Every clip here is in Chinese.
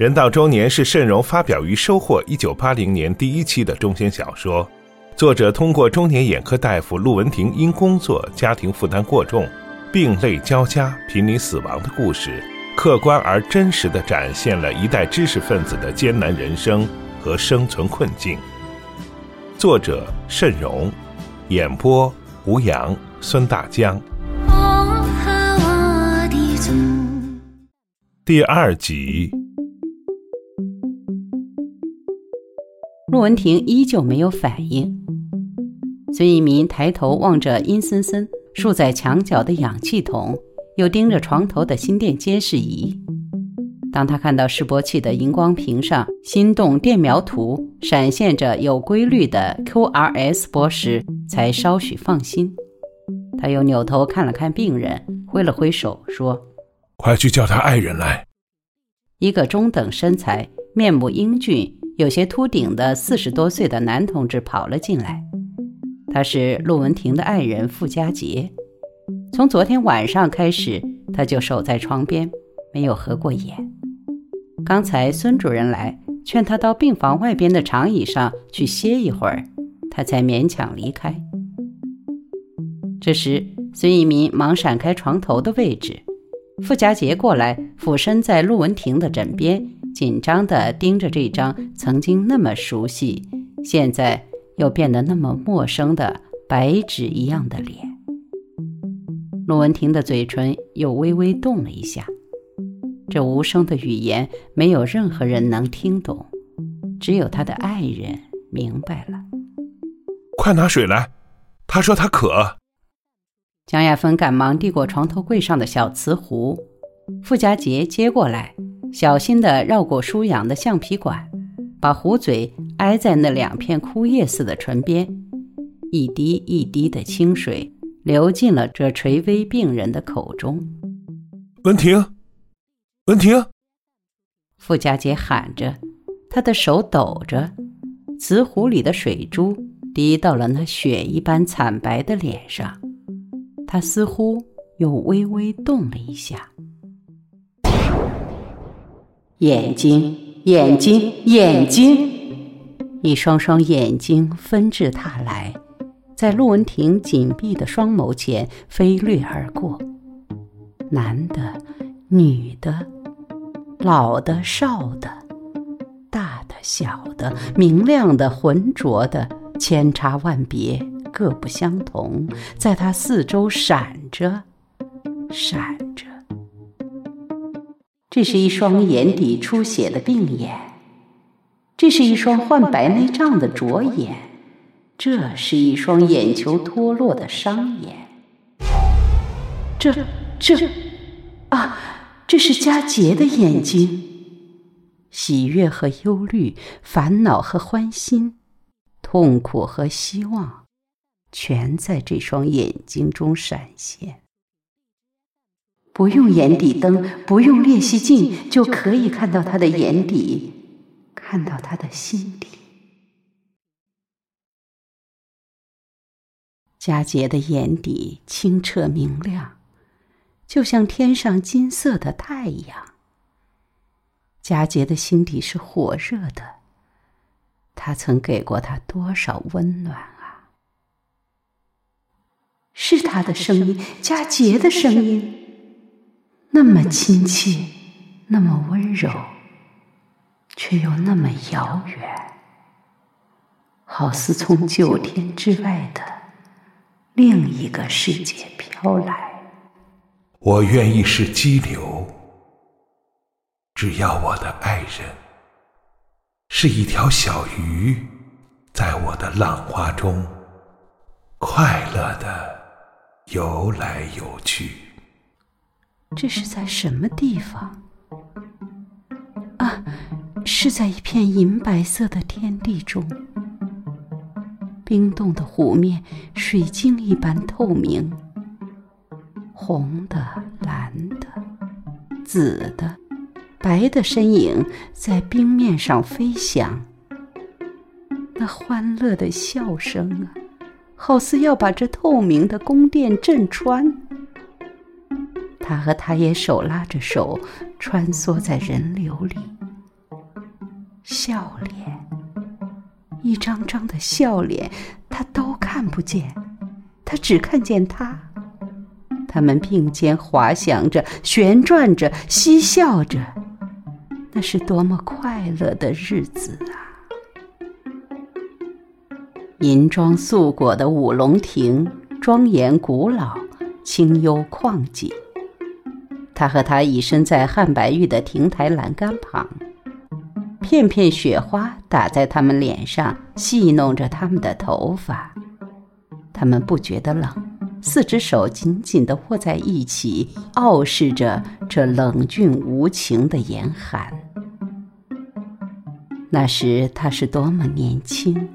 人到中年是慎荣发表于《收获》一九八零年第一期的中篇小说。作者通过中年眼科大夫陆文婷因工作、家庭负担过重，病累交加、濒临死亡的故事，客观而真实地展现了一代知识分子的艰难人生和生存困境。作者慎荣，演播吴阳、孙大江。第二集。陆文婷依旧没有反应。孙一民抬头望着阴森森竖在墙角的氧气筒，又盯着床头的心电监视仪。当他看到示波器的荧光屏上心动电描图闪现着有规律的 QRS 波时，才稍许放心。他又扭头看了看病人，挥了挥手说：“快去叫他爱人来。”一个中等身材、面目英俊。有些秃顶的四十多岁的男同志跑了进来，他是陆文婷的爱人傅家杰。从昨天晚上开始，他就守在床边，没有合过眼。刚才孙主任来劝他到病房外边的长椅上去歇一会儿，他才勉强离开。这时，孙一民忙闪开床头的位置，傅家杰过来俯身在陆文婷的枕边。紧张地盯着这张曾经那么熟悉，现在又变得那么陌生的白纸一样的脸。陆文婷的嘴唇又微微动了一下，这无声的语言没有任何人能听懂，只有他的爱人明白了。快拿水来，他说他渴。江亚芬赶忙递过床头柜上的小瓷壶，傅家杰接过来。小心地绕过舒痒的橡皮管，把壶嘴挨在那两片枯叶似的唇边，一滴一滴的清水流进了这垂危病人的口中。文婷，文婷！傅家杰喊着，他的手抖着，瓷壶里的水珠滴到了那雪一般惨白的脸上，他似乎又微微动了一下。眼睛，眼睛，眼睛！一双双眼睛纷至沓来，在陆文婷紧闭的双眸前飞掠而过。男的，女的，老的，少的，大的，小的，明亮的，浑浊的，千差万别，各不相同，在他四周闪着，闪。这是一双眼底出血的病眼，这是一双患白内障的浊眼，这是一双眼球脱落的伤眼。这这啊，这是佳杰的眼睛，喜悦和忧虑，烦恼和欢心，痛苦和希望，全在这双眼睛中闪现。不用眼底灯，不用练习镜，就可以看到他的眼底，看到他的心底。佳杰的眼底清澈明亮，就像天上金色的太阳。佳杰的心底是火热的，他曾给过他多少温暖啊！是他的声音，佳杰的声音。那么亲切，那么温柔，却又那么遥远，好似从九天之外的另一个世界飘来。我愿意是激流，只要我的爱人是一条小鱼，在我的浪花中快乐的游来游去。这是在什么地方？啊，是在一片银白色的天地中。冰冻的湖面，水晶一般透明。红的、蓝的、紫的、白的身影在冰面上飞翔。那欢乐的笑声啊，好似要把这透明的宫殿震穿。他和他也手拉着手，穿梭在人流里，笑脸，一张张的笑脸，他都看不见，他只看见他。他们并肩滑翔着，旋转着，嬉笑着，那是多么快乐的日子啊！银装素裹的五龙亭，庄严古老，清幽旷景。他和她倚身在汉白玉的亭台栏杆旁，片片雪花打在他们脸上，戏弄着他们的头发。他们不觉得冷，四只手紧紧地握在一起，傲视着这冷峻无情的严寒。那时他是多么年轻！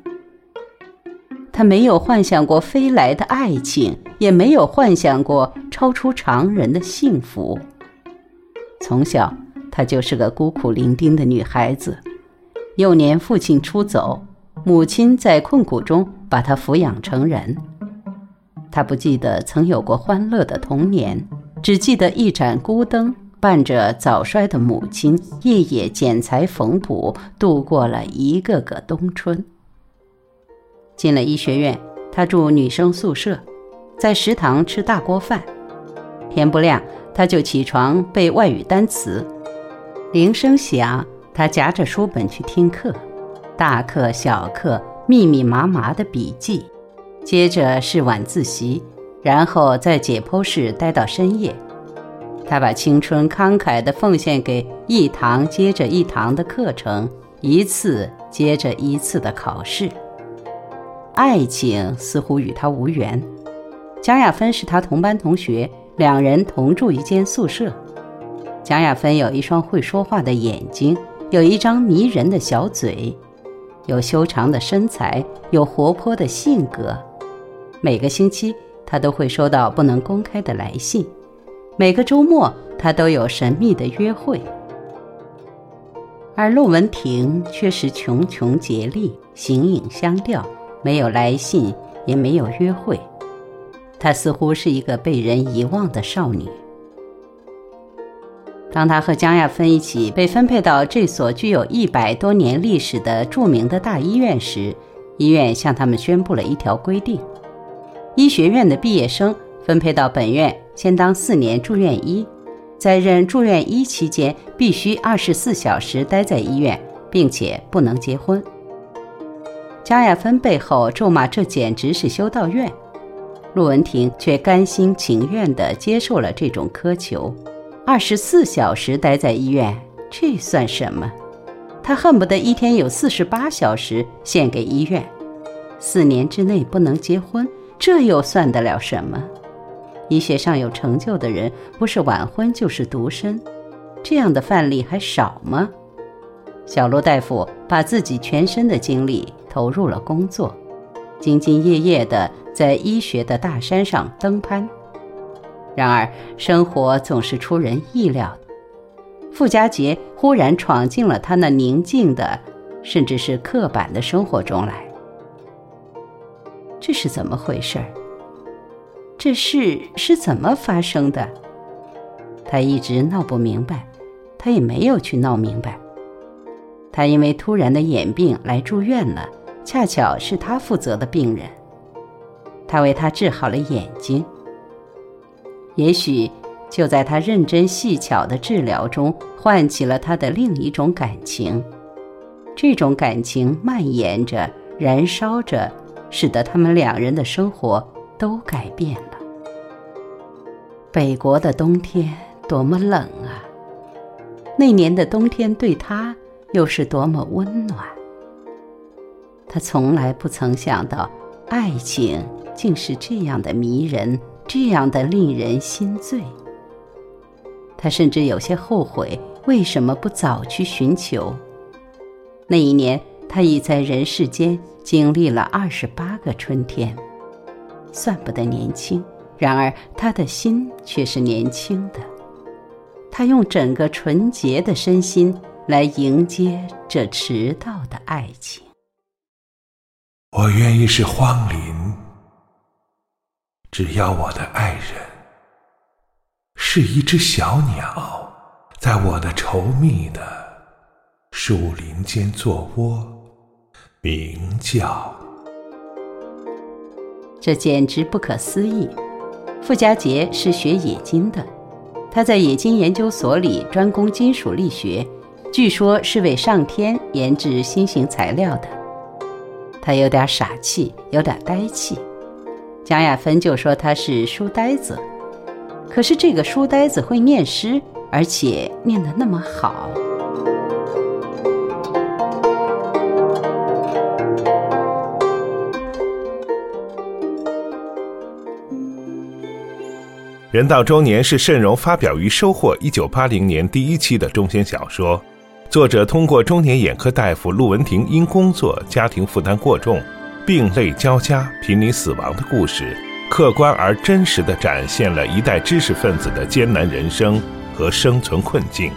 他没有幻想过飞来的爱情，也没有幻想过超出常人的幸福。从小，她就是个孤苦伶仃的女孩子。幼年父亲出走，母亲在困苦中把她抚养成人。她不记得曾有过欢乐的童年，只记得一盏孤灯伴着早衰的母亲，夜夜剪裁缝补，度过了一个个冬春。进了医学院，她住女生宿舍，在食堂吃大锅饭。天不亮。他就起床背外语单词，铃声响，他夹着书本去听课，大课小课，密密麻麻的笔记，接着是晚自习，然后在解剖室待到深夜。他把青春慷慨地奉献给一堂接着一堂的课程，一次接着一次的考试。爱情似乎与他无缘。蒋亚芬是他同班同学。两人同住一间宿舍。蒋亚芬有一双会说话的眼睛，有一张迷人的小嘴，有修长的身材，有活泼的性格。每个星期，他都会收到不能公开的来信；每个周末，他都有神秘的约会。而陆文婷却是穷穷竭力，形影相吊，没有来信，也没有约会。她似乎是一个被人遗忘的少女。当她和江亚芬一起被分配到这所具有一百多年历史的著名的大医院时，医院向他们宣布了一条规定：医学院的毕业生分配到本院，先当四年住院医，在任住院医期间必须二十四小时待在医院，并且不能结婚。江亚芬背后咒骂：“这简直是修道院。”陆文婷却甘心情愿地接受了这种苛求，二十四小时待在医院，这算什么？他恨不得一天有四十八小时献给医院。四年之内不能结婚，这又算得了什么？医学上有成就的人，不是晚婚就是独身，这样的范例还少吗？小陆大夫把自己全身的精力投入了工作。兢兢业业地在医学的大山上登攀，然而生活总是出人意料。傅家杰忽然闯进了他那宁静的，甚至是刻板的生活中来。这是怎么回事？这事是怎么发生的？他一直闹不明白，他也没有去闹明白。他因为突然的眼病来住院了。恰巧是他负责的病人，他为他治好了眼睛。也许就在他认真细巧的治疗中，唤起了他的另一种感情。这种感情蔓延着，燃烧着，使得他们两人的生活都改变了。北国的冬天多么冷啊！那年的冬天对他又是多么温暖。他从来不曾想到，爱情竟是这样的迷人，这样的令人心醉。他甚至有些后悔，为什么不早去寻求？那一年，他已在人世间经历了二十八个春天，算不得年轻，然而他的心却是年轻的。他用整个纯洁的身心来迎接这迟到的爱情。我愿意是荒林，只要我的爱人是一只小鸟，在我的稠密的树林间做窝，鸣叫。这简直不可思议。傅家杰是学冶金的，他在冶金研究所里专攻金属力学，据说是为上天研制新型材料的。他有点傻气，有点呆气。蒋亚芬就说他是书呆子。可是这个书呆子会念诗，而且念得那么好。人到中年是慎荣发表于《收获》一九八零年第一期的中篇小说。作者通过中年眼科大夫陆文婷因工作、家庭负担过重，病累交加、濒临死亡的故事，客观而真实地展现了一代知识分子的艰难人生和生存困境。